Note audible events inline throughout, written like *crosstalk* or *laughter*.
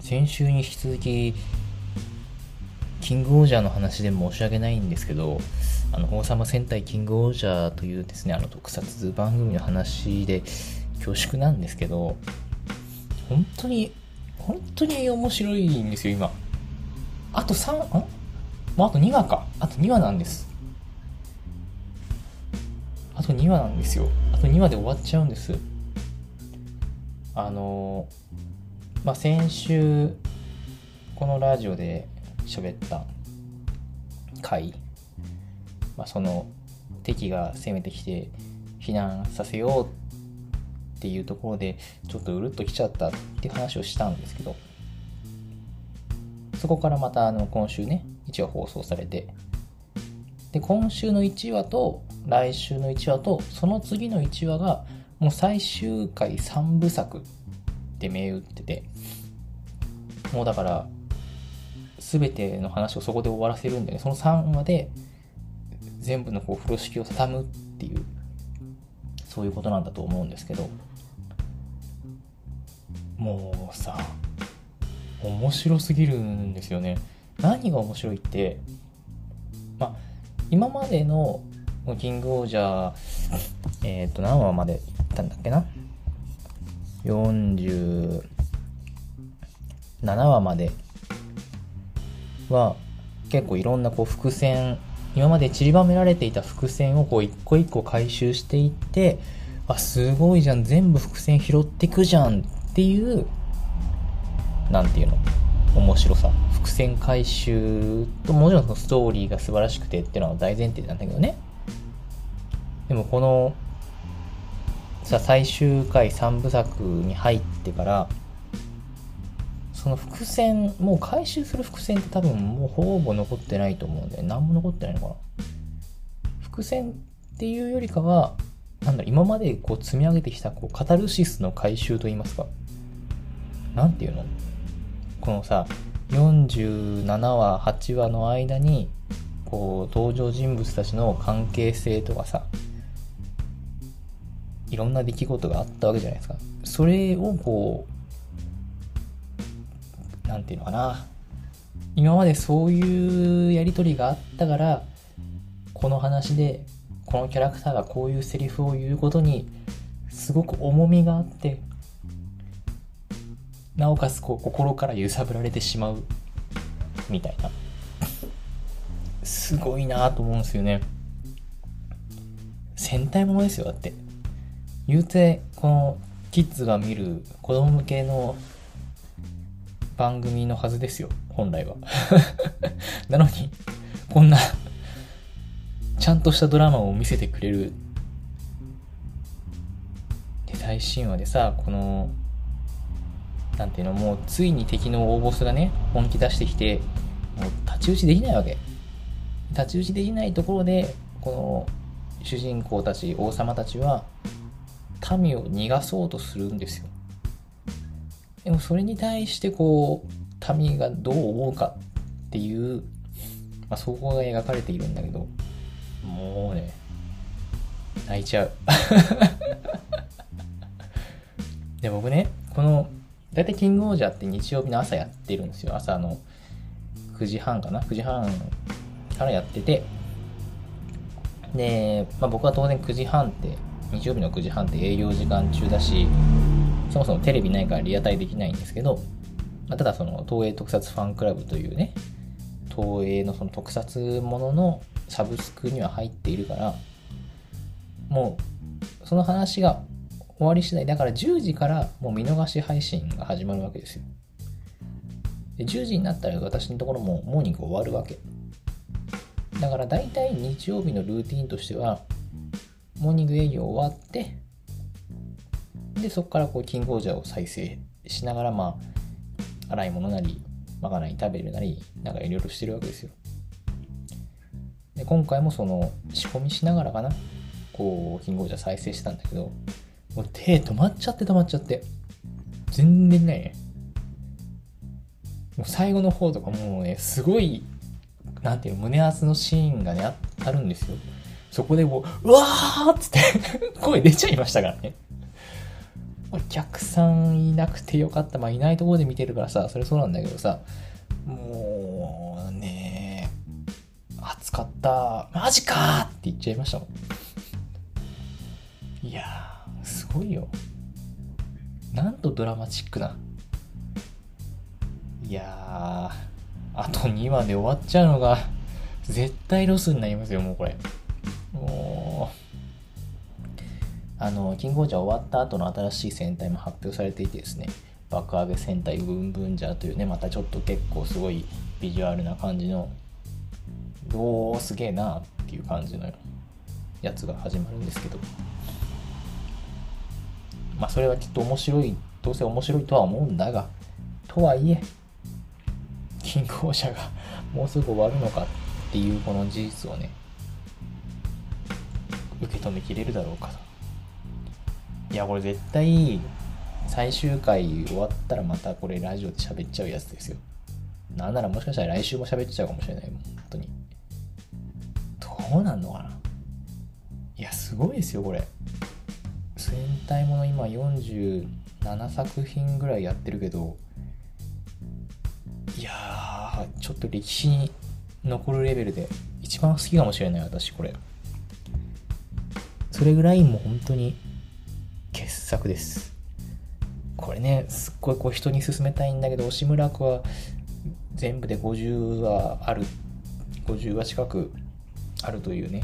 先週に引き続き、キングオージャーの話で申し訳ないんですけど、あの、王様戦隊キングオージャーというですね、あの特撮番組の話で恐縮なんですけど、本当に、本当に面白いんですよ、今。あと3、んもうあと2話か。あと2話なんです。あと2話なんですよ。あと2話で終わっちゃうんです。あのまあ、先週、このラジオで喋った回、まあ、その敵が攻めてきて避難させようっていうところでちょっとうるっときちゃったって話をしたんですけどそこからまたあの今週ね1話放送されてで今週の1話と来週の1話とその次の1話がもう最終回3部作って銘打っててもうだから全ての話をそこで終わらせるんでね。その3話で全部のこう風呂敷を畳むっていうそういうことなんだと思うんですけどもうさ面白すぎるんですよね。何が面白いってまあ今までのキングオージャーえっ、ー、と何話までいったんだっけな？47話までは結構いろんなこう伏線今まで散りばめられていた伏線をこう一個一個回収していってあすごいじゃん全部伏線拾ってくじゃんっていう何て言うの面白さ。伏線回収ともちろんそのストーリーが素晴らしくてっていうのは大前提なんだけどね。でもこのさ最終回3部作に入ってからその伏線もう回収する伏線って多分もうほぼ残ってないと思うんで何も残ってないのかな。伏線っていうよりかはなんだ今までこう積み上げてきたこうカタルシスの回収といいますか。何ていうの？このさ47話8話の間にこう登場人物たちの関係性とかさいろんな出来事があったわけじゃないですか。それをこう何て言うのかな。今までそういうやり取りがあったからこの話でこのキャラクターがこういうセリフを言うことにすごく重みがあってなおかつこう心から揺さぶられてしまうみたいな。すごいなと思うんですよね。戦隊ものですよだって。言うてこのキッズが見る子供向けの番組のはずですよ。本来は。*laughs* なのにこんなちゃんとしたドラマを見せてくれるで最新話でさこのなんていうのもうついに敵の大ボスがね本気出してきてもう太刀打ちできないわけ。太刀打ちできないところでこの主人公たち王様たちは民を逃がそうとするんですよ。でもそれに対してこう民がどう思うかっていう、まあ、そこが描かれているんだけどもうね泣いちゃう。*laughs* で僕ねこの大体キングオージャーって日曜日の朝やってるんですよ。朝の9時半かな？9時半からやってて。で、まあ、僕は当然9時半って日曜日の9時半って営業時間中だしそもそもテレビないからリアタイできないんですけど、まあ、ただその東映特撮ファンクラブというね東映のその特撮もののサブスクには入っているからもうその話が終わり次第だから10時からもう見逃し配信が始まるわけですよ。で10時になったら私のところもモーニング終わるわけ。だから大体日曜日のルーティンとしてはモーニング営業終わってでそこからこうキングオージャーを再生しながらまあ洗い物なりまかない食べるなりなんかいろいろしてるわけですよ。で今回もその仕込みしながらかなこうキングオージャー再生したんだけどもう手止まっちゃって止まっちゃって。全然ないね。もう最後の方とかもうねすごいなんていう胸熱のシーンがねあるんですよ。そこでもう、うわーっつって *laughs* 声出ちゃいましたからね。お客さんいなくてよかった。まあ、いないところで見てるからさ、それそうなんだけどさ、もうね、暑かった。マジかって言っちゃいましたもん。いやー、すごいよ。なんとドラマチックな。いやー、あと2話で終わっちゃうのが、絶対ロスになりますよ、もうこれ。もう、あの、キングオージャー終わった後の新しい戦隊も発表されていてですね、爆上げ戦隊ブンブンジャーというね、またちょっと結構すごいビジュアルな感じの、おー、すげえなっていう感じのやつが始まるんですけど、まあそれはきっと面白い、どうせ面白いとは思うんだが、とはいえ、キングオージャーがもうすぐ終わるのかっていうこの事実をね、受け止めきれるだろうかと。いや、これ絶対、最終回終わったらまたこれラジオで喋っちゃうやつですよ。なんならもしかしたら来週も喋っちゃうかもしれないもん、本当に。どうなんのかないや、すごいですよ、これ。戦隊もの今47作品ぐらいやってるけど、いやー、ちょっと歴史に残るレベルで一番好きかもしれない、私、これ。それぐらいもう本当に傑作です。これね、すっごいこう人に勧めたいんだけど、押村区は全部で50話ある、50話近くあるというね、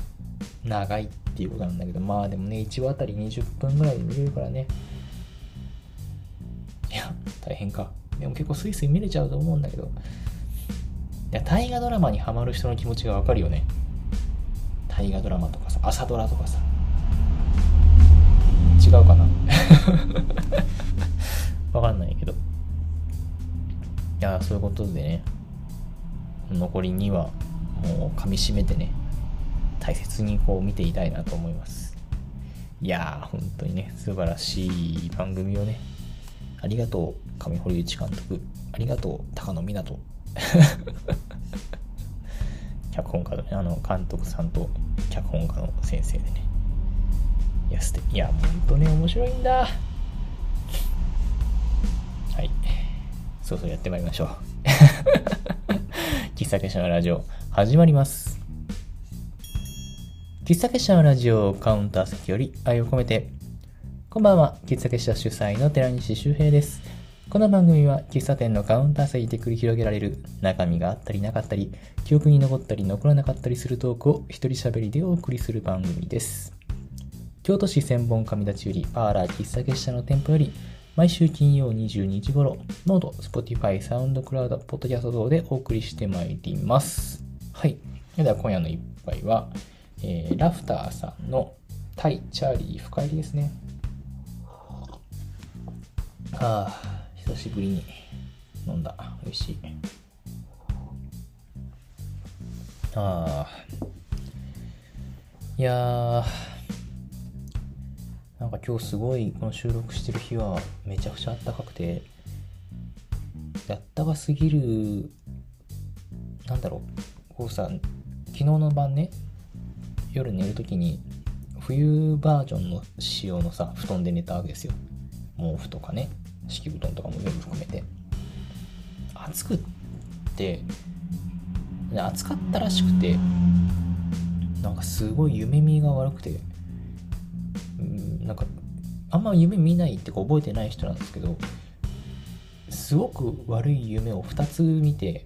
長いっていうことなんだけど、まあでもね、1話あたり20分ぐらいで見れるからね。いや、大変か。でも結構スイスイ見れちゃうと思うんだけど、いや、大河ドラマにハマる人の気持ちがわかるよね。大河ドラマとかさ、朝ドラとかさ、違うかな *laughs* わかんないけど。いや、そういうことでね、残り2はもう噛みしめてね、大切にこう見ていたいなと思います。いやー、本当にね、素晴らしい番組をね、ありがとう、上堀内監督。ありがとう、高野湊。*laughs* 脚本家のね、あの、監督さんと脚本家の先生でね、いや、ていや、ほんとね、面白いんだ。はい。そうそうやってまいりましょう。*laughs* 喫茶結社のラジオ、始まります。喫茶結社のラジオカウンター席より愛を込めて、こんばんは、喫茶結社主催の寺西周平です。この番組は喫茶店のカウンター席で繰り広げられる中身があったりなかったり、記憶に残ったり残らなかったりするトークを一人喋りでお送りする番組です。京都市千本上立売パーラー喫茶結社の店舗より毎週金曜22時頃、 note、Spotify、 SoundCloud、ポッドキャスト等でお送りしてまいります。はい。では今夜の一杯は、えー、ラフターさんのタイ、チャーリー、深煎りですね。ああ、久しぶりに飲んだ。美味しい。ああ。いやー、なんか今日すごいこの収録してる日はめちゃくちゃあったかくてやったかすぎるなんだろうこうさ昨日の晩ね夜寝るときに冬バージョンの仕様のさ布団で寝たわけですよ。毛布とかね敷布団とかも全部含めて。暑くって暑かったらしくてなんかすごい夢見が悪くてなんかあんま夢見ないってか覚えてない人なんですけどすごく悪い夢を2つ見て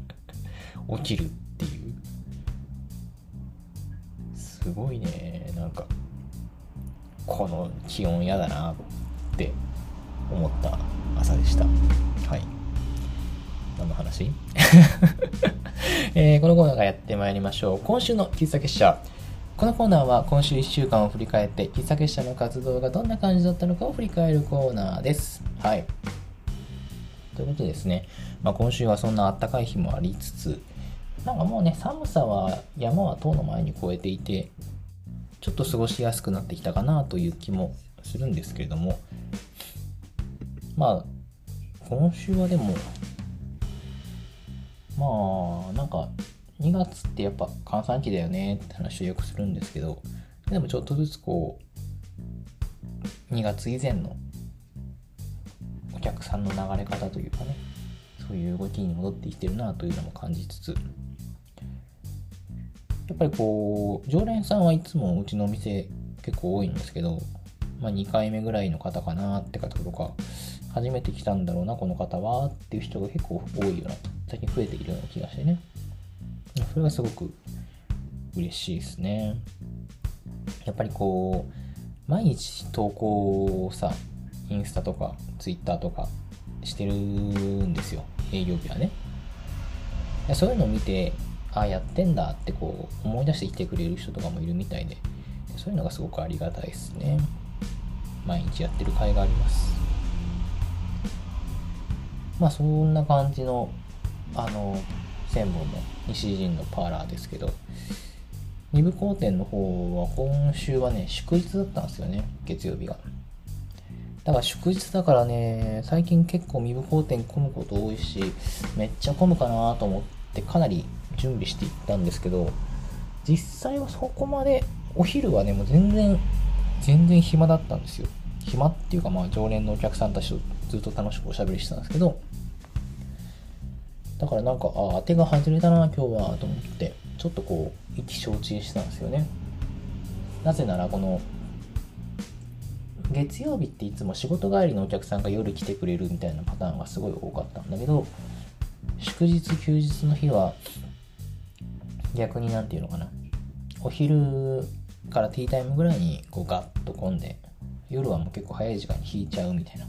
*laughs* 起きるっていう。すごいね。なんかこの気温嫌だなって思った朝でした。はい。何の話？*laughs* えー、このコーナーがやってまいりましょう。今週の喫茶結社。このコーナーは今週1週間を振り返って喫茶結社の活動がどんな感じだったのかを振り返るコーナーです。はい。ということでですね、まあ、今週はそんな暖かい日もありつつ、なんかもうね、寒さは山は塔の前に越えていて、ちょっと過ごしやすくなってきたかなという気もするんですけれども、まあ、今週はでも、まあ、なんか、2月ってやっぱ閑散期だよねって話をよくするんですけど、でもちょっとずつこう2月以前のお客さんの流れ方というかねそういう動きに戻ってきてるなというのも感じつつやっぱりこう常連さんはいつもうちのお店結構多いんですけど、まあ、2回目ぐらいの方かなって方とか初めて来たんだろうなこの方はっていう人が結構多いような最近増えているような気がしてね。それがすごく嬉しいですね。やっぱりこう毎日投稿をさインスタとかツイッターとかしてるんですよ。営業日はね。そういうのを見てああやってんだってこう思い出してきてくれる人とかもいるみたいでそういうのがすごくありがたいですね。毎日やってる甲斐があります。まあそんな感じのあの専門の西陣のパーラーですけど二部工店の方は今週はね祝日だったんですよね月曜日が。だから祝日だからね最近結構二部工店混むこと多いしめっちゃ混むかなと思ってかなり準備していったんですけど実際はそこまでお昼はねもう全然全然暇だったんですよ。暇っていうかまあ常連のお客さんたちとずっと楽しくおしゃべりしてたんですけどだからなんかあ当てが外れたな今日はと思ってちょっとこう意気消沈してたんですよね。なぜならこの月曜日っていつも仕事帰りのお客さんが夜来てくれるみたいなパターンがすごい多かったんだけど祝日休日の日は逆に何て言うのかな。お昼からティータイムぐらいにこうガッと混んで夜はもう結構早い時間に引いちゃうみたいな。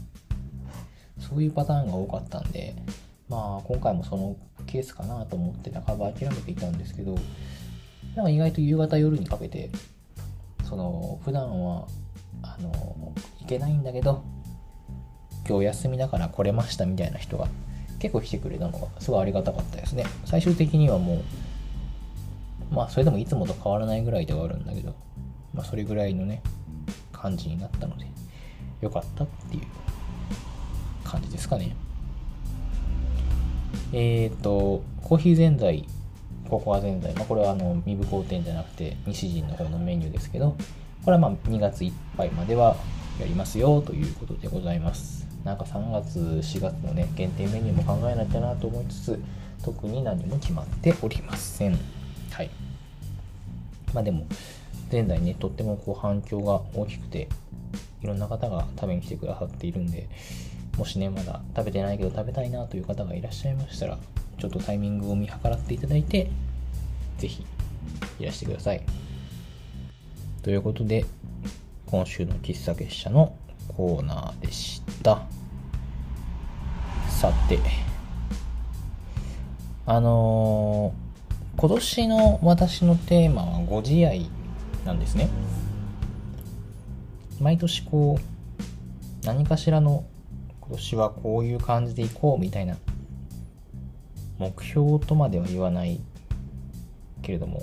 そういうパターンが多かったんでまあ今回もそのケースかなと思って半ば諦めていたんですけどなんか意外と夕方夜にかけてその普段はあの行けないんだけど今日休みだから来れましたみたいな人が結構来てくれたのがすごいありがたかったですね。最終的にはもうまあそれでもいつもと変わらないぐらいではあるんだけどまあそれぐらいのね感じになったのでよかったっていう感じですかね。えっ、ー、とコーヒーぜんざいココアぜんざい、まあ、これはあの身部工店じゃなくて西陣の方のメニューですけどこれはまあ2月いっぱいまではやりますよということでございます。なんか3月4月のね限定メニューも考えなきゃなと思いつつ特に何も決まっておりません。はい。まあでも現在ねとってもこう反響が大きくていろんな方が食べに来てくださっているんでもしねまだ食べてないけど食べたいなという方がいらっしゃいましたらちょっとタイミングを見計らっていただいて是非いらしてください。ということで今週の喫茶結社のコーナーでした。さてあのー、今年の私のテーマはご自愛なんですね。毎年こう何かしらの今年はこういう感じでいこうみたいな目標とまでは言わないけれども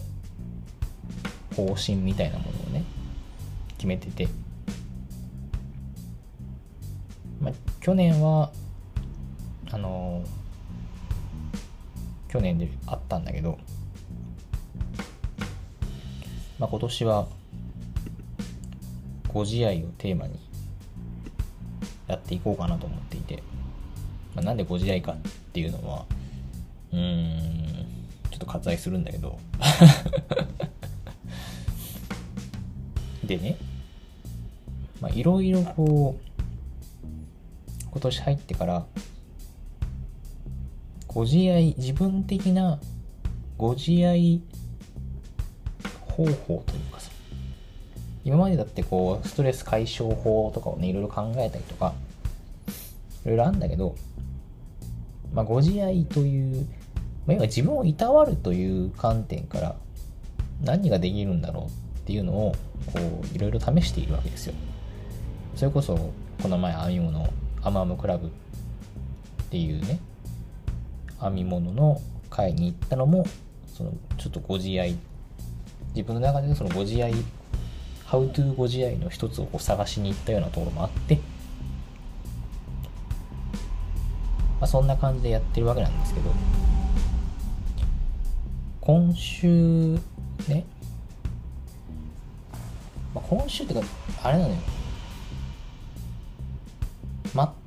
方針みたいなものをね決めてて、まあ、去年はあの去年であったんだけど、まあ、今年はご自愛をテーマにやっていこうかなと思っていて、まあ、なんでご自愛かっていうのはうーんちょっと割愛するんだけど。*laughs* でねまあいろいろこう今年入ってからご自愛自分的なご自愛方法という今までだってこうストレス解消法とかをねいろいろ考えたりとかいろいろあるんだけどまあご自愛というまあ、今自分をいたわるという観点から何ができるんだろうっていうのをこういろいろ試しているわけですよ。それこそこの前編み物アマムクラブっていうね編み物の会に行ったのもそのちょっとご自愛自分の中でのそのご自愛 How to ご自愛の一つをこう探しに行ったようなところもあって、まあ、そんな感じでやってるわけなんですけど今週ね、まあ、今週ってかあれなのよ。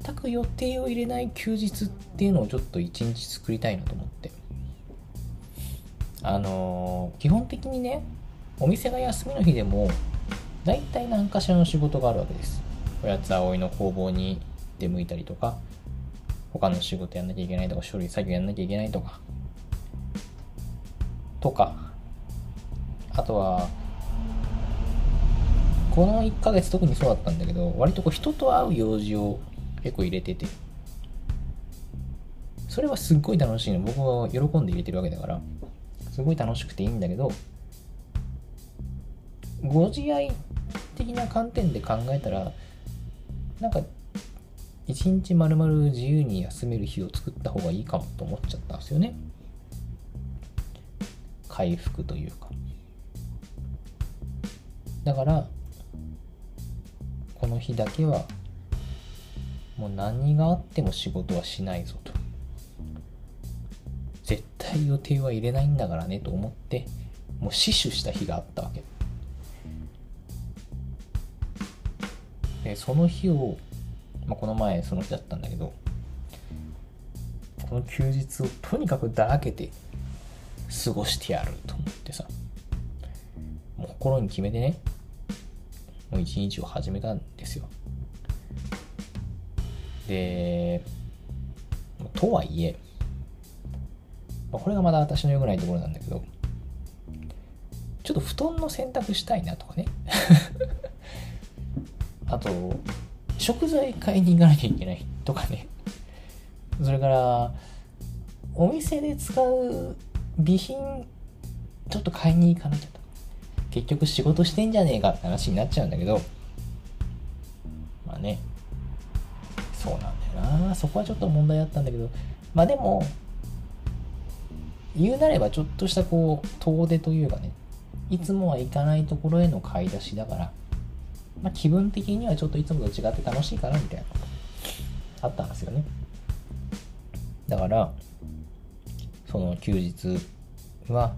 全く予定を入れない休日っていうのをちょっと一日作りたいなと思って。あのー基本的にねお店が休みの日でも大体何かしらの仕事があるわけです。おやつ葵の工房に出向いたりとか他の仕事やんなきゃいけないとか書類作業やんなきゃいけないとかとかあとはこの1ヶ月特にそうだったんだけど割とこう人と会う用事を結構入れててそれはすっごい楽しいの。僕は喜んで入れてるわけだからすごい楽しくていいんだけどご自愛的な観点で考えたらなんか一日まるまる自由に休める日を作った方がいいかもと思っちゃったんですよね。回復というか。だからこの日だけはもう何があっても仕事はしないぞと。絶対予定は入れないんだからねと思ってもう死守した日があったわけ。でその日を、まあ、この前その日だったんだけどこの休日をとにかくだらけて過ごしてやると思ってさもう心に決めてねもう一日を始めたんですよ。でとはいえこれがまだ私の良くないところなんだけどちょっと布団の洗濯したいなとかね。あと食材買いに行かなきゃいけないとかね。それからお店で使う備品ちょっと買いに行かなきゃと。結局仕事してんじゃねえかって話になっちゃうんだけど。まあね。そうなんだよな。そこはちょっと問題あったんだけど。まあでも言うなればちょっとしたこう遠出というかね。いつもは行かないところへの買い出しだから。まあ気分的にはちょっといつもと違って楽しいかなみたいなあったんですよね。だからその休日は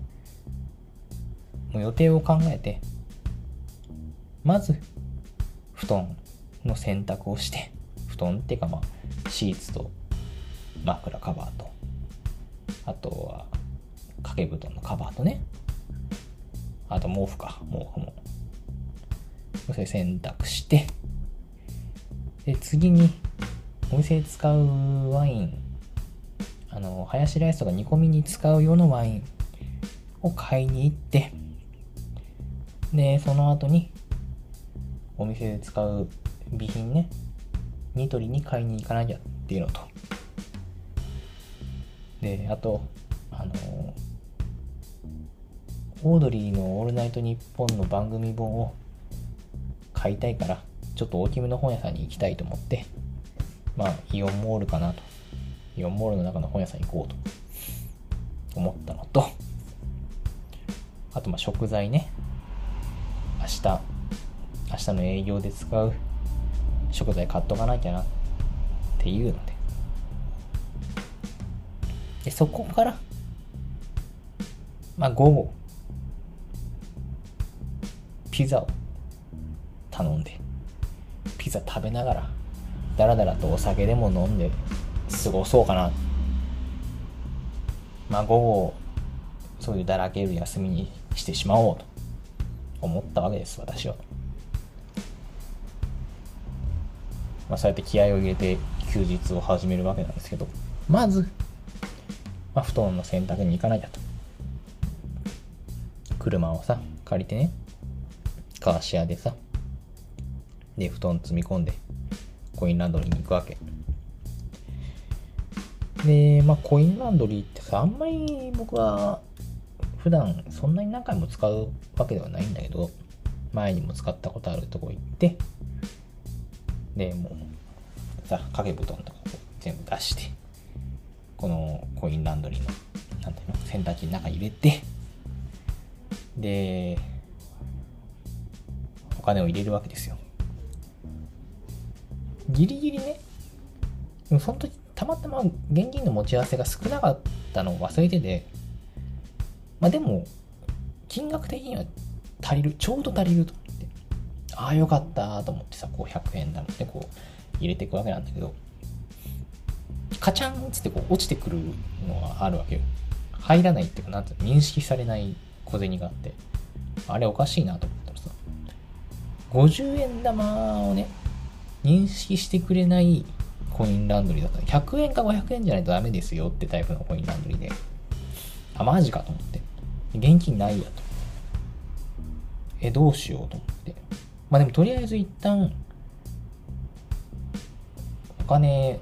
もう予定を考えてまず布団の洗濯をして布団っていうかまあシーツと枕カバーとあとは掛け布団のカバーとね。あと毛布か毛布も。それ洗濯して。で次にお店で使うワイン。あのハヤシライスとか煮込みに使う用のワインを買いに行って。でその後にお店で使う備品ね。ニトリに買いに行かなきゃっていうのと。であとあのオードリーの「オールナイトニッポン」の番組本を買いたいからちょっと大きめの本屋さんに行きたいと思ってまあイオンモールかなと。イオンモールの中の本屋さん行こうと。思ったのとあとまあ食材ね。明日明日の営業で使う食材買っとかなきゃなっていうので。でそこからまあ午後ピザを頼んでピザ食べながらだらだらとお酒でも飲んで過ごそうかな。まあ午後そういうだらける休みにしてしまおうと思ったわけです私は。まあそうやって気合を入れて休日を始めるわけなんですけどまず、まあ、布団の洗濯に行かなきゃと。車をさ借りてねカーシェアでさで布団積み込んでコインランドリーに行くわけ。でまあコインランドリーってさあんまり僕は普段そんなに何回も使うわけではないんだけど前にも使ったことあるとこ行ってでもうさ掛け布団とか全部出してこのコインランドリーのなんていうの洗濯機の中に入れてでお金を入れるわけですよ。ギリギリね。でもその時たまたま現金の持ち合わせが少なかったのを忘れてて。まあでも金額的には足りるちょうど足りると思って。ああよかったと思ってさこう100円だもんねこう入れていくわけなんだけど、カチャンっつってこう落ちてくるのがあるわけよ。入らないっていうか、なんて認識されない小銭があって、あれおかしいなと思ったらさ、50円玉をね、認識してくれないコインランドリーだったら、100円か500円じゃないとダメですよってタイプのコインランドリーで、あ、マジかと思って。現金ないやと。え、どうしようと思って。まあでもとりあえず一旦、お金、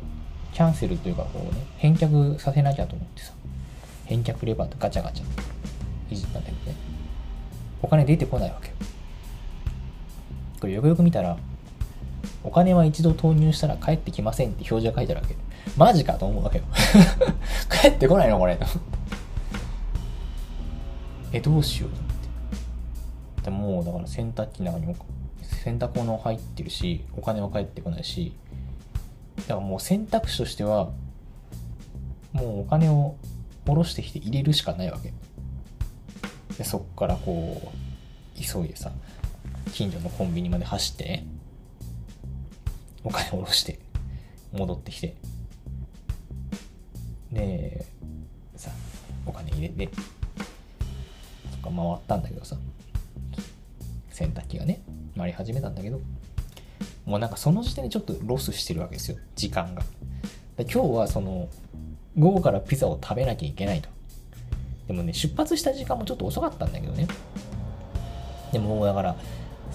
キャンセルというかこうね、返却させなきゃと思ってさ、返却レバーとガチャガチャいじったんだけどね。お金出てこないわけよ。これよくよく見たら、お金は一度投入したら帰ってきませんって表示が書いてあるわけ。マジかと思うわけよ。*laughs* 帰ってこないのこれ。*laughs* え、どうしようって。でもうだから洗濯機の中にも洗濯物入ってるし、お金は返ってこないし、だからもう選択肢としては、もうお金を下ろしてきて入れるしかないわけ。で、そっからこう、急いでさ、近所のコンビニまで走ってね、お金下ろして、戻ってきて、で、さ、お金入れて、そっか回ったんだけどさ、洗濯機がね、回り始めたんだけど、もうなんかその時点でちょっとロスしてるわけですよ、時間が。で今日はその、午後からピザを食べなきゃいけないと。でもね、出発した時間もちょっと遅かったんだけどね。でもだから、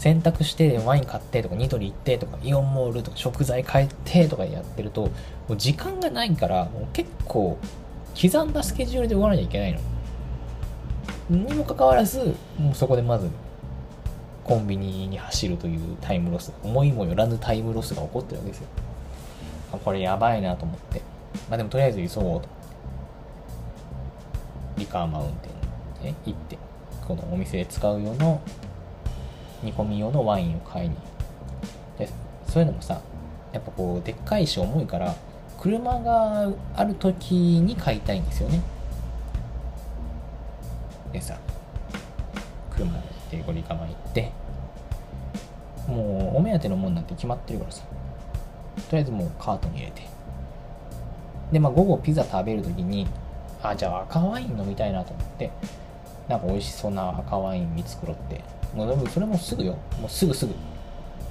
洗濯してワイン買ってとかニトリ行ってとかイオンモールとか食材買ってとかやってるともう時間がないからもう結構刻んだスケジュールで終わらなきゃいけないの。にもかかわらずもうそこでまずコンビニに走るというタイムロス思いもよらぬタイムロスが起こってるわけですよ。これやばいなと思って。まあでもとりあえず急ごうと。リカーマウンテンに、ね、行って、このお店で使う用の煮込み用のワインを買いに。で、そういうのもさ、やっぱこう、でっかいし重いから、車がある時に買いたいんですよね。でさ、車でこうリカマ行って、もうお目当てのもんなんて決まってるからさ、とりあえずもうカートに入れて。で、まあ午後ピザ食べるときに、あ、じゃあ赤ワイン飲みたいなと思って、なんか美味しそうな赤ワイン見繕って、もうそれもすぐよ。もうすぐすぐ。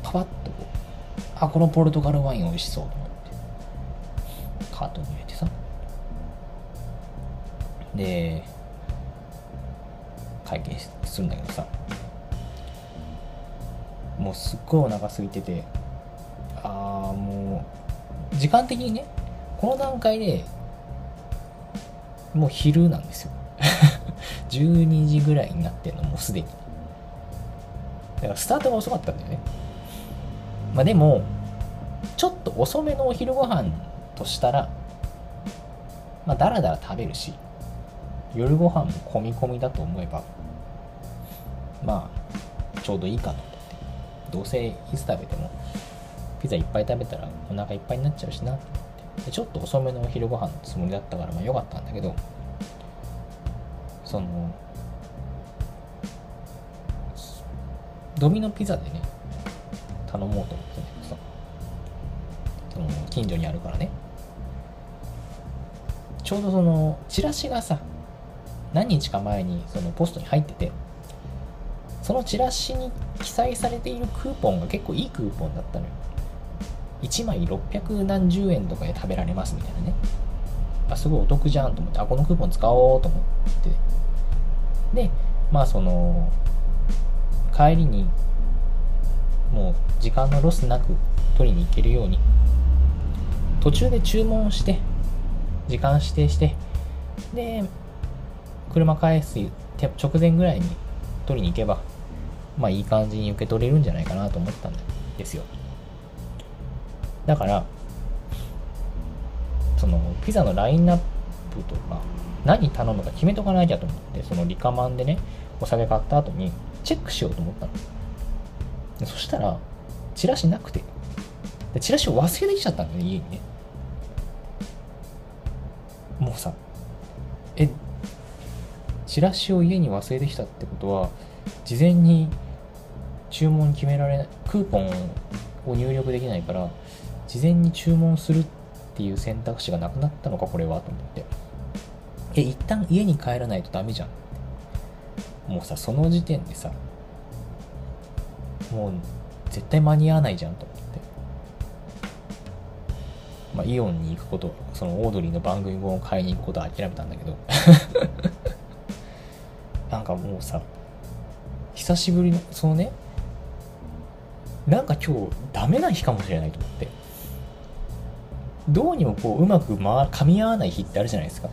パパッとこう、あ、このポルトガルワイン美味しそうと思って、カートに入れてさ。で、会計するんだけどさ、もうすっごいお腹空いてて、ああ、もう、時間的にね、この段階でもう昼なんですよ *laughs* 12時ぐらいになってんのもうすでにだからスタートが遅かったんだよね。まあでもちょっと遅めのお昼ご飯としたらまあだらだら食べるし夜ご飯も込み込みだと思えばまあちょうどいいかと思って。どうせいつ食べてもピザいっぱい食べたらお腹いっぱいになっちゃうしなとでちょっと遅めのお昼ご飯のつもりだったからまあ良かったんだけどそのドミノピザでね頼もうと思ってんだけどさその近所にあるからねちょうどそのチラシがさ何日か前にそのポストに入っててそのチラシに記載されているクーポンが結構いいクーポンだったのよ1枚600何十円とかで食べられますみたいなね。あ、すごいお得じゃんと思って、あ、このクーポン使おうと思って。で、まあその、帰りに、もう時間のロスなく取りに行けるように、途中で注文して、時間指定して、で、車返す直前ぐらいに取りに行けば、まあいい感じに受け取れるんじゃないかなと思ったんですよ。だからそのピザのラインナップとか何頼むか決めとかなきゃと思ってそのリカマンでねお酒買った後にチェックしようと思ったの。そしたらチラシなくて。チラシを忘れてきちゃったんだよね家にね。もうさえチラシを家に忘れてきたってことは事前に注文決められないクーポンを入力できないから事前に注文するっていう選択肢がなくなったのかこれはと思って。え一旦家に帰らないとダメじゃん。もうさその時点でさもう絶対間に合わないじゃんと思って。まあイオンに行くことそのオードリーの番組本を買いに行くことは諦めたんだけど。*laughs* なんかもうさ久しぶりのそのねなんか今日ダメな日かもしれないと思って。どうにもこううまく、ま、噛み合わない日ってあるじゃないですか。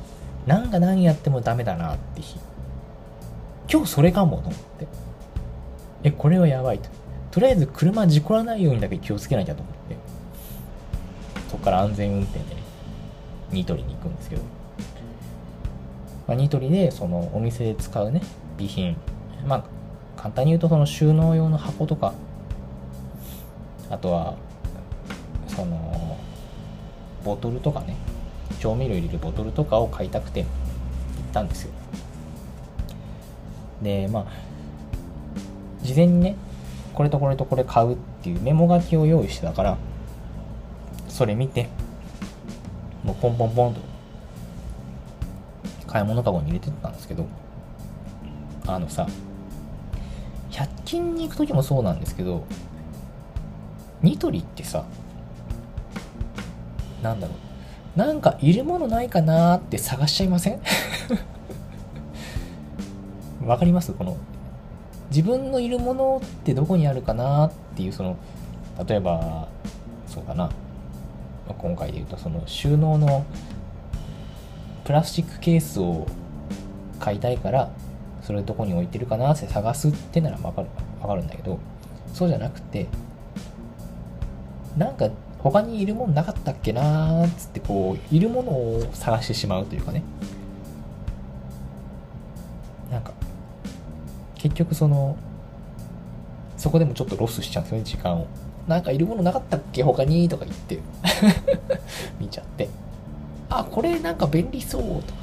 なんか何やってもダメだなって日。今日それかもと思って。えこれはやばいと。とりあえず車事故らないようにだけ気をつけなきゃと思って。そこから安全運転でねニトリに行くんですけど、まあ、ニトリでそのお店で使うね備品。まあ簡単に言うとその収納用の箱とか。あとはそのボトルとかね。調味料入れるボトルとかを買いたくて行ったんですよ。でまあ事前にねこれとこれとこれ買うっていうメモ書きを用意してたからそれ見てもうポンポンポンと買い物かごに入れてたんですけどあのさ100均に行く時もそうなんですけどニトリってさなんだろうなんかいるものないかなって探しちゃいません？わかります？この自分のいるものってどこにあるかなっていうその例えばそうだな。今回で言うとその収納のプラスチックケースを買いたいからそれどこに置いてるかなって探すってならわかるわかるんだけどそうじゃなくてなんか他にいるもんなかったっけなーっつってこういるものを探してしまうというかね。結局そのそこでもちょっとロスしちゃうんですよね時間を。なんかいるものなかったっけ？他にとか言って。*laughs* 見ちゃって。あこれなんか便利そうとか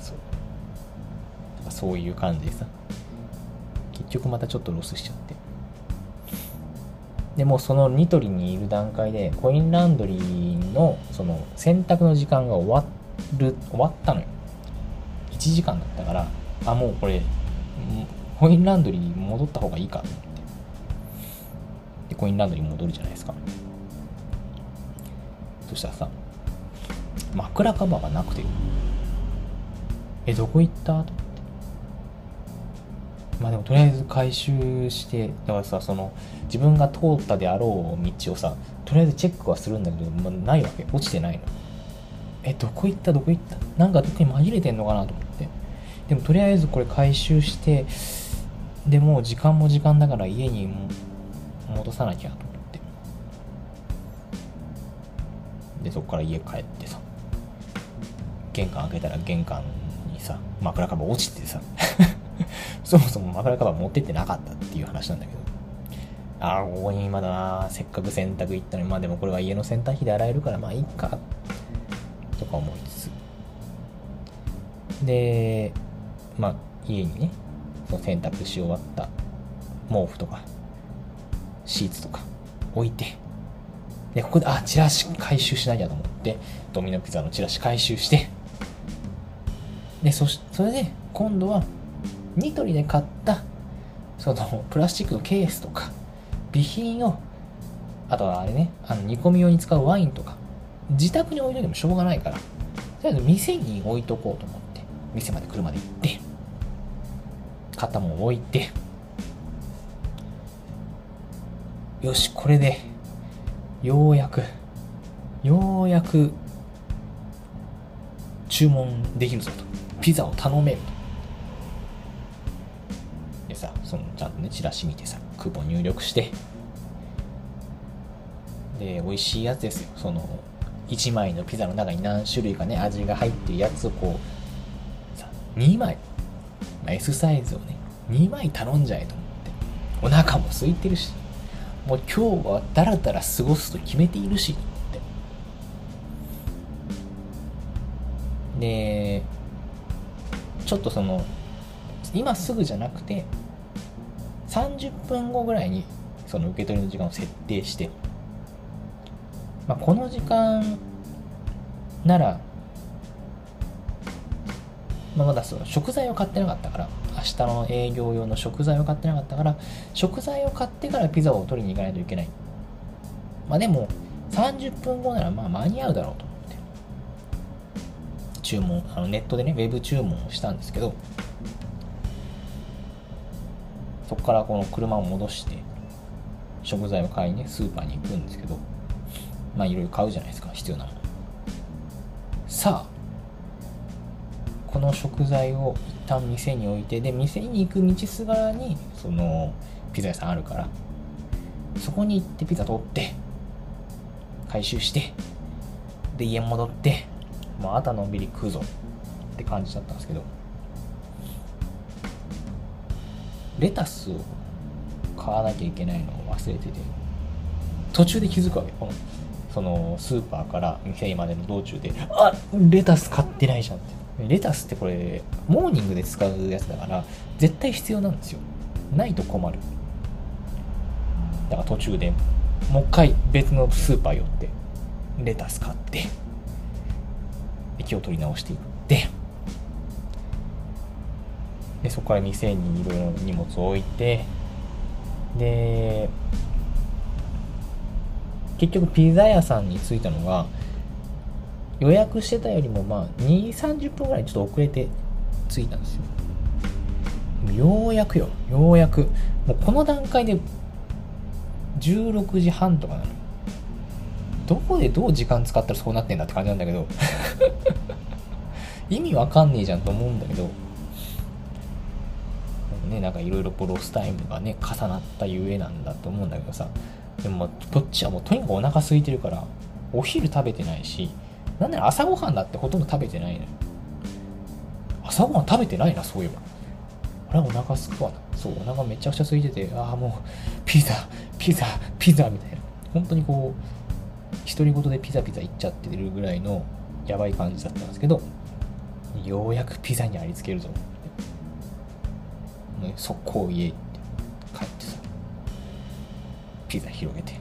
そう。かそういう感じでさ。結局またちょっとロスしちゃって。でもそのニトリにいる段階でコインランドリーのその洗濯の時間が終わる終わったのよ。1時間だったからあもうこれコインランドリーに戻った方がいいかって。でコインランドリーに戻るじゃないですか。そしたらさ枕カバーがなくてえどこ行った？と思って。まあでもとりあえず回収してだからさその自分が通ったであろう道をさとりあえずチェックはするんだけど、まあ、ないわけ。落ちてないの。えどこ行った？どこ行った？なんかどこに紛れてんのかな？と思って。でもとりあえずこれ回収してでも時間も時間だから家に戻さなきゃと思って。でそこから家帰ってさ。玄関開けたら玄関にさ枕カバー落ちてさ。*laughs* そもそも枕カバー持ってってなかったっていう話なんだけど。ああここに今だな。せっかく洗濯行ったのに。まあでもこれは家の洗濯機で洗えるからまあいいか。とか思いつつ。でまあ家にねその洗濯し終わった毛布とかシーツとか置いてでここであチラシ回収しなきゃと思ってドミノピザのチラシ回収してでそしそれで今度はニトリで買ったそのプラスチックのケースとか備品をあとはあれねあの煮込み用に使うワインとか自宅に置いといてもしょうがないからとりあえず店に置いとこうと思って店まで車で行って買ったもん置いて。よしこれでようやくようやく注文できるぞと。ピザを頼めると。でさそのちゃんとねチラシ見てさクーポン入力して。で美味しいやつですよ。その1枚のピザの中に何種類かね味が入ってるやつをこうさ2枚、S サイズをね2枚頼んじゃえと思って。お腹も空いてるし。もう今日はダラダラ過ごすと決めているしって。でちょっとその今すぐじゃなくて30分後ぐらいにその受け取りの時間を設定して、まあ、この時間なら、まあ、まだその食材を買ってなかったから明日の営業用の食材を買ってなかったから食材を買ってからピザを取りに行かないといけない。まあでも30分後ならまあ間に合うだろうと思って。注文あのネットでねウェブ注文をしたんですけどそこからこの車を戻して食材を買いに、ね、スーパーに行くんですけどまあいろいろ買うじゃないですか必要なもの。さあこの食材を一旦店に置いてで店に行く道すがらにそのピザ屋さんあるからそこに行ってピザ取って回収してで家戻ってまああたのんびり食うぞって感じだったんですけどレタスを買わなきゃいけないのを忘れてて途中で気づくわけこのそのスーパーから店までの道中であレタス買ってないじゃんって。レタスってこれモーニングで使うやつだから絶対必要なんですよ。ないと困る。だから途中でもう一回別のスーパー寄ってレタス買って気を取り直していって。でそこから店にいろいろ荷物を置いてで結局ピザ屋さんに着いたのが予約してたよりもまあ2 3 0分ぐらいちょっと遅れて着いたんですよ。ようやくよ。ようやく。もうこの段階で16時半とかなの。どこでどう時間使ったらそうなってんだって感じなんだけど。*laughs* 意味わかんねえじゃんと思うんだけど。ねなんかいろいろロスタイムがね重なったゆえなんだと思うんだけどさ。でもこっちはもうとにかくお腹空いてるからお昼食べてないしなんなら朝ごはんだってほとんど食べてないのよ。朝ごはん食べてないな、そういえば。あれ、お腹すくわな。そう、お腹めちゃくちゃ空いてて、ああ、もう、ピザ、ピザ、ピザみたいな。本当にこう、独り言でピザピザいっちゃってるぐらいのやばい感じだったんですけど、ようやくピザにありつけるぞ。ね、速攻家行って帰ってさピザ広げて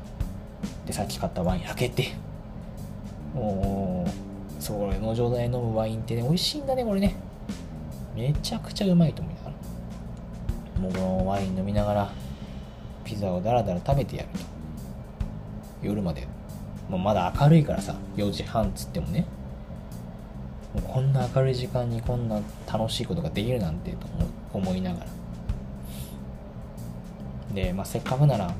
でさっき買ったワイン開けてもう、それの状態で飲むワインってね、美味しいんだね、これね。めちゃくちゃうまいと思いながら。もうこのワイン飲みながら、ピザをダラダラ食べてやると。夜まで。もうまだ明るいからさ、4時半つってもね。もうこんな明るい時間にこんな楽しいことができるなんてと思いながら。で、まあ、せっかくなら、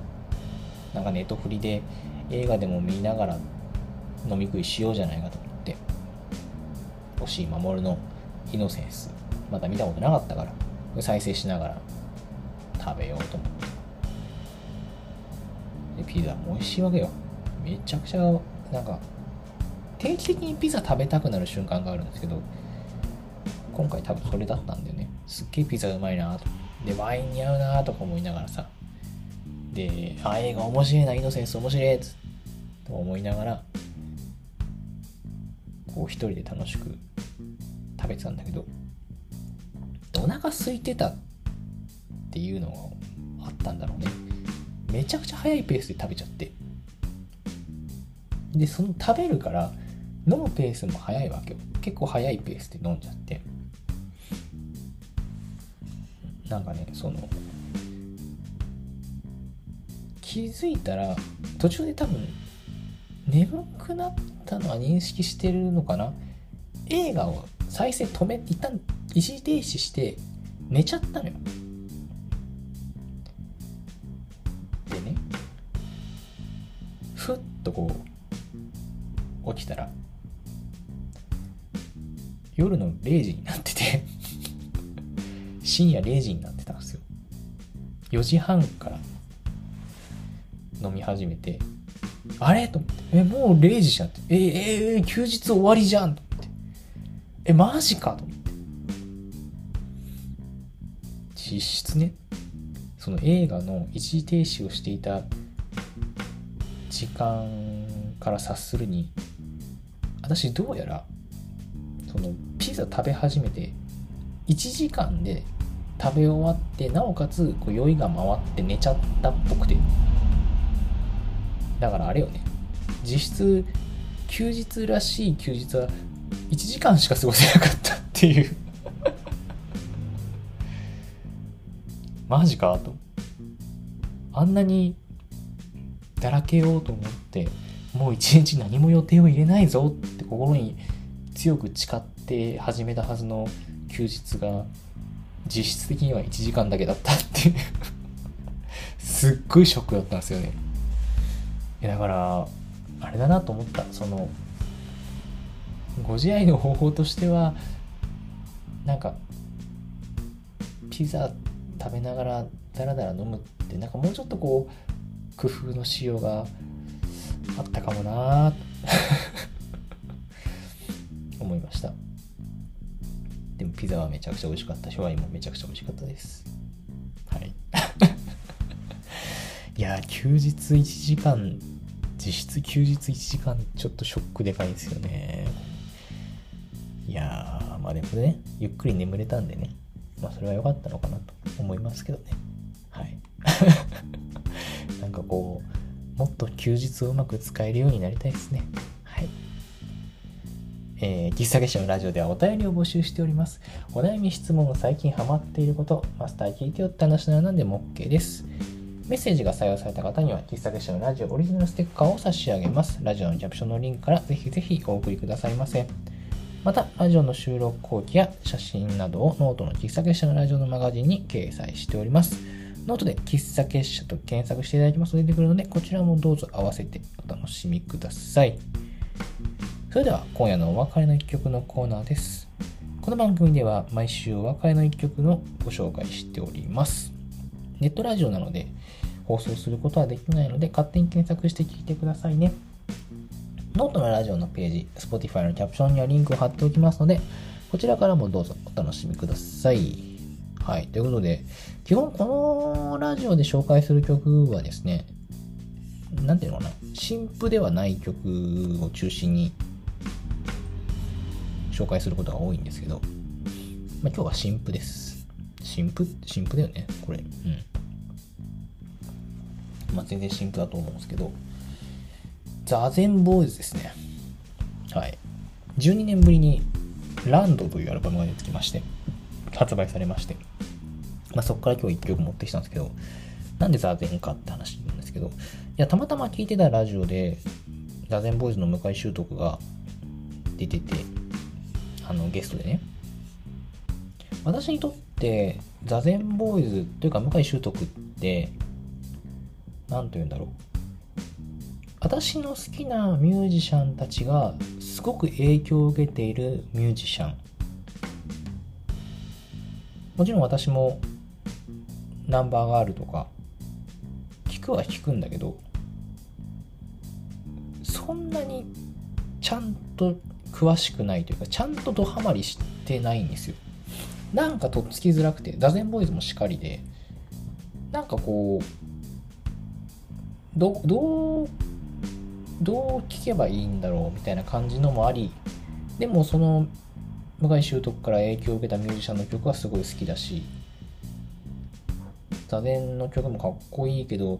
なんかネットフリで映画でも見ながら飲み食いしようじゃないかと思って押井守のイノセンスまだ見たことなかったから再生しながら食べようと思って。でピザも美味しいわけよ。めちゃくちゃなんか定期的にピザ食べたくなる瞬間があるんですけど今回多分それだったんだよね。すっげえピザうまいなと。でワインに合うなとか思いながらさ。であ映画面白いなイノセンス面白いっつと思いながらこう一人で楽しく食べてたんだけどお腹空いてたっていうのがあったんだろうね。めちゃくちゃ早いペースで食べちゃって。でその食べるから飲むペースも早いわけよ。結構早いペースで飲んじゃって。なんかねその気づいたら途中で多分眠くなったのは認識してるのかな？映画を再生止め一旦一時停止して寝ちゃったのよ。でねふっとこう起きたら夜の0時になってて深夜0時になってたんですよ。4時半から飲み始めてあれ？と思って、え、もう0時じゃんって。え、えー、休日終わりじゃんと思って。え、マジかと思って。実質ね、その映画の一時停止をしていた時間から察するに、私どうやら、そのピザ食べ始めて、1時間で食べ終わって、なおかつこう酔いが回って寝ちゃったっぽくて。だからあれよね。実質休日らしい休日は1時間しか過ごせなかったっていう。*laughs* マジかとあんなにだらけようと思ってもう一日何も予定を入れないぞって心に強く誓って始めたはずの休日が実質的には1時間だけだったって *laughs* すっごいショックだったんですよね。やだからあれだなと思った。そのご自愛の方法としてはなんかピザ食べながらダラダラ飲むってなんかもうちょっとこう工夫のしようがあったかもな *laughs* 思いました。でもピザはめちゃくちゃ美味しかった。しワインもめちゃくちゃ美味しかったです。はい。いや休日1時間実質休日1時間ちょっとショックでかいですよね。いやーまあでもねゆっくり眠れたんでね。まあそれは良かったのかなと思いますけどね。はい。*laughs* なんかこうもっと休日をうまく使えるようになりたいですね。はい。えー、喫茶結社のラジオではお便りを募集しております。お悩み、質問、最近ハマっていること、マスター聞いてよって話なら何でも OK です。メッセージが採用された方には、喫茶結社のラジオオリジナルステッカーを差し上げます。ラジオのキャプションのリンクからぜひぜひお送りくださいませ。また、ラジオの収録後記や写真などをノートの喫茶結社のラジオのマガジンに掲載しております。ノートで喫茶結社と検索していただきますと出てくるので、こちらもどうぞ合わせてお楽しみください。それでは、今夜のお別れの一曲のコーナーです。この番組では毎週お別れの一曲のご紹介しております。ネットラジオなので、放送することはできないので、勝手に検索して聞いてくださいね。ノートのラジオのページ、Spotify のキャプションにはリンクを貼っておきますので、こちらからもどうぞお楽しみください。はい。ということで、基本このラジオで紹介する曲はですね、なんていうのかな、新譜ではない曲を中心に紹介することが多いんですけど、まあ、今日は新譜です。新譜新譜だよね、これ。うん。まあ、全然新譜だと思うんですけど、ザゼンボーイズですね。はい。12年ぶりにランドというアルバムが出てきまして、発売されまして、まあ、そこから今日1曲持ってきたんですけど、なんでザゼンかって話なんですけど、いや、たまたま聞いてたラジオで、ザゼンボーイズの向井修徳が出てて、あの、ゲストでね、私にとって、ザゼンボーイズというか向井修徳って、何と言うんだろう。私の好きなミュージシャンたちがすごく影響を受けているミュージシャンもちろん私もナンバーガールとか聞くは聞くんだけどそんなにちゃんと詳しくないというかちゃんとドハマりしてないんですよなんかとっつきづらくてダゼンボーイズもしかりでなんかこうどどうどう聞けばいいんだろうみたいな感じのもありでもその向井修徳から影響を受けたミュージシャンの曲はすごい好きだし座禅の曲もかっこいいけど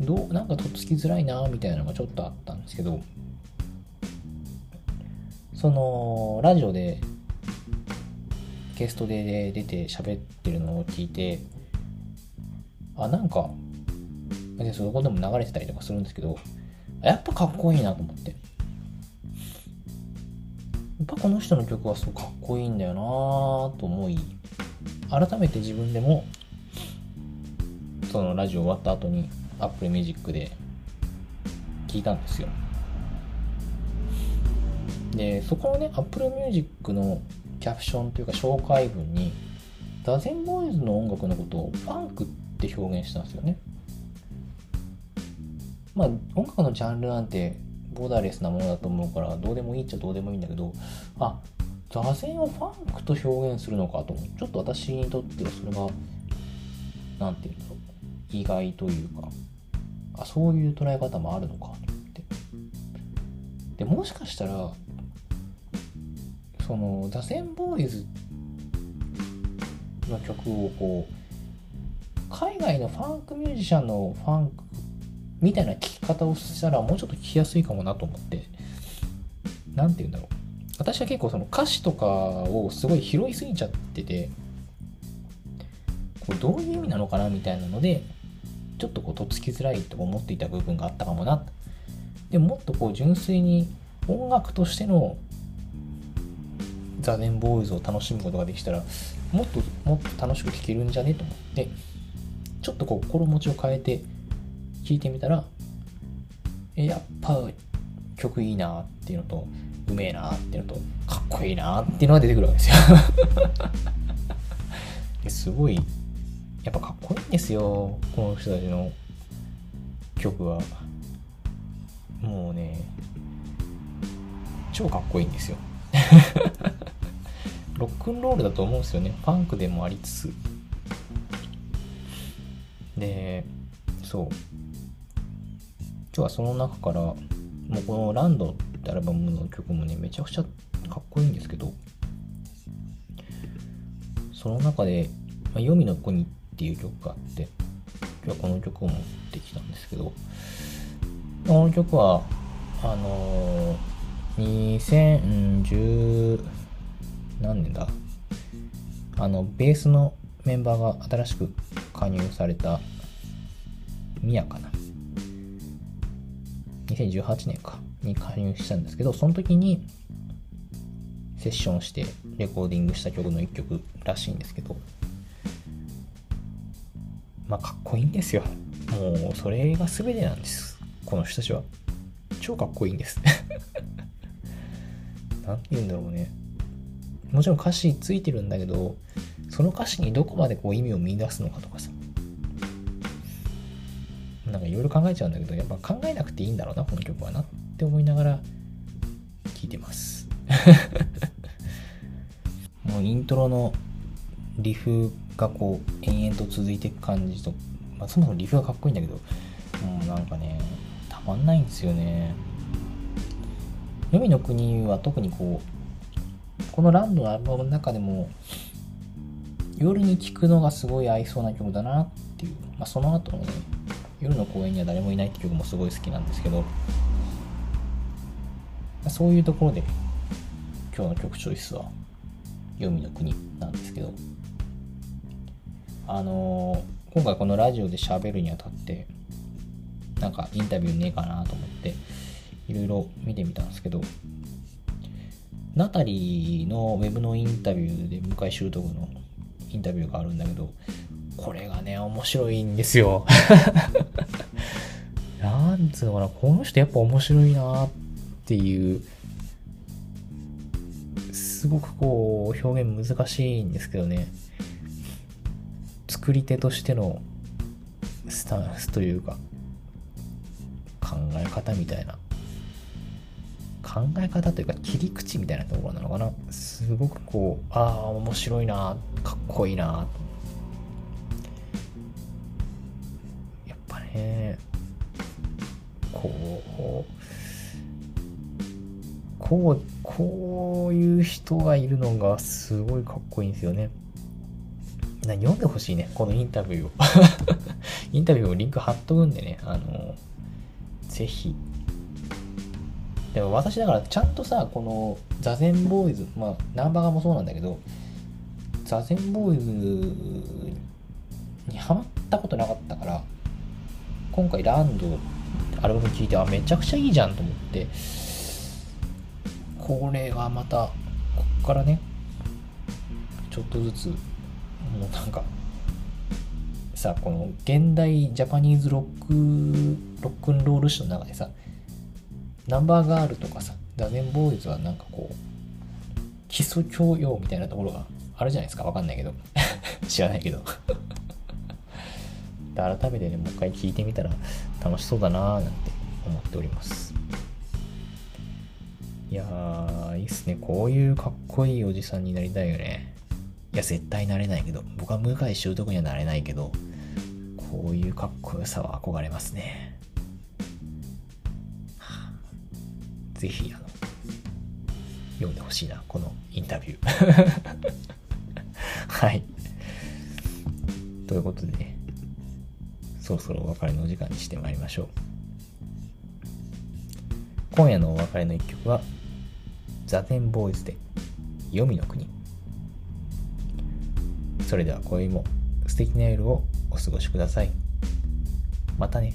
どうなんかとっつきづらいなみたいなのがちょっとあったんですけどそのラジオでゲストで出て喋ってるのを聞いてあなんかでそこでも流れてたりとかするんですけど、やっぱかっこいいなと思って。やっぱこの人の曲はすごくかっこいいんだよなと思い、改めて自分でも、そのラジオ終わった後に Apple Music で聞いたんですよ。で、そこのね、Apple Music のキャプションというか紹介文に、ダゼンボーイズの音楽のことをファンクって表現したんですよね。まあ音楽のジャンルなんてボーダーレスなものだと思うからどうでもいいっちゃどうでもいいんだけどあ座禅をファンクと表現するのかとちょっと私にとってはそれが何て言うんだろう意外というかあそういう捉え方もあるのかと思ってでもしかしたらその座禅ボーイズの曲をこう海外のファンクミュージシャンのファンクみたいな聞き方をしたらもうちょっと聞きやすいかもなと思って。何て言うんだろう。私は結構その歌詞とかをすごい拾いすぎちゃっててこれどういう意味なのかなみたいなのでちょっとこうとっつきづらいと思っていた部分があったかもな。でももっとこう純粋に音楽としてのザ・ネンボーイズを楽しむことができたらもっともっと楽しく聴けるんじゃね？と思って。ちょっとこう心持ちを変えて聴いてみたらやっぱ曲いいなっていうのとうめえなっていうのとかっこいいなっていうのが出てくるわけですよ。*laughs* すごいやっぱかっこいいんですよ。この人たちの曲は。もうね超かっこいいんですよ。*laughs* ロックンロールだと思うんですよね。ファンクでもありつつ。でそう。今日はその中からもうこの「ランド」ってアルバムの曲もねめちゃくちゃかっこいいんですけどその中で「まあ、黄泉の国」っていう曲があって今日はこの曲を持ってきたんですけどこの曲はあのー、2010何年だ。あのベースのメンバーが新しく加入されたミヤかな。2018年か。に加入したんですけどその時にセッションしてレコーディングした曲の一曲らしいんですけど。まあかっこいいんですよ。もうそれが全てなんです。この人たちは。超かっこいいんです。何て言うんだろうね。もちろん歌詞ついてるんだけどその歌詞にどこまでこう意味を見出すのかとかさ。なんかいろいろ考えちゃうんだけどやっぱ考えなくていいんだろうなこの曲はなって思いながら聴いてます。*laughs* もうイントロのリフがこう延々と続いていく感じと、まあ、そもそもリフがかっこいいんだけどもうなんかねたまんないんですよね黄泉の国は特にこうこのランドのアルバムの中でも夜に聴くのがすごい合いそうな曲だなっていう、まあ、その後のね夜の公園には誰もいないって曲もすごい好きなんですけどそういうところで今日の曲チョイスは「黄泉の国」なんですけどあのー、今回このラジオで喋るにあたってなんかインタビューねえかなと思っていろいろ見てみたんですけどナタリーのウェブのインタビューで向井修斗のインタビューがあるんだけどこれがね面白いんですよ。*laughs* なんつうのかなこの人やっぱ面白いなっていうすごくこう表現難しいんですけどね。作り手としてのスタンスというか考え方みたいな。考え方というか切り口みたいなところなのかな。すごくこうああ面白いなかっこいいな。やっぱねこうこうこういう人がいるのがすごいかっこいいんですよね。読んでほしいねこのインタビューを。*laughs* インタビューをリンク貼っとくんでねあのぜひでも私だからちゃんとさこの座禅ボーイズまあナンバーガもそうなんだけど座禅ボーイズにハマったことなかったから今回ランドアルバム聴いてあめちゃくちゃいいじゃんと思ってこれはまたこっからねちょっとずつもうなんかさこの現代ジャパニーズロックロックンロール史の中でさナンバーガールとかさ、ダゼンボーイズはなんかこう、基礎教養みたいなところがあるじゃないですか。わかんないけど。*laughs* 知らないけど *laughs* 改めてね、もう一回聞いてみたら楽しそうだなーなんて思っております。いやー、いいっすね。こういうかっこいいおじさんになりたいよね。いや、絶対なれないけど、僕は向井修徳にはなれないけど、こういうかっこよさは憧れますね。ぜひあの読んでほしいなこのインタビュー *laughs* はいということでねそろそろお別れのお時間にしてまいりましょう今夜のお別れの一曲は、ザ・テンボーイズで、黄泉の国。それでは今宵も素敵な夜をお過ごしください。またね。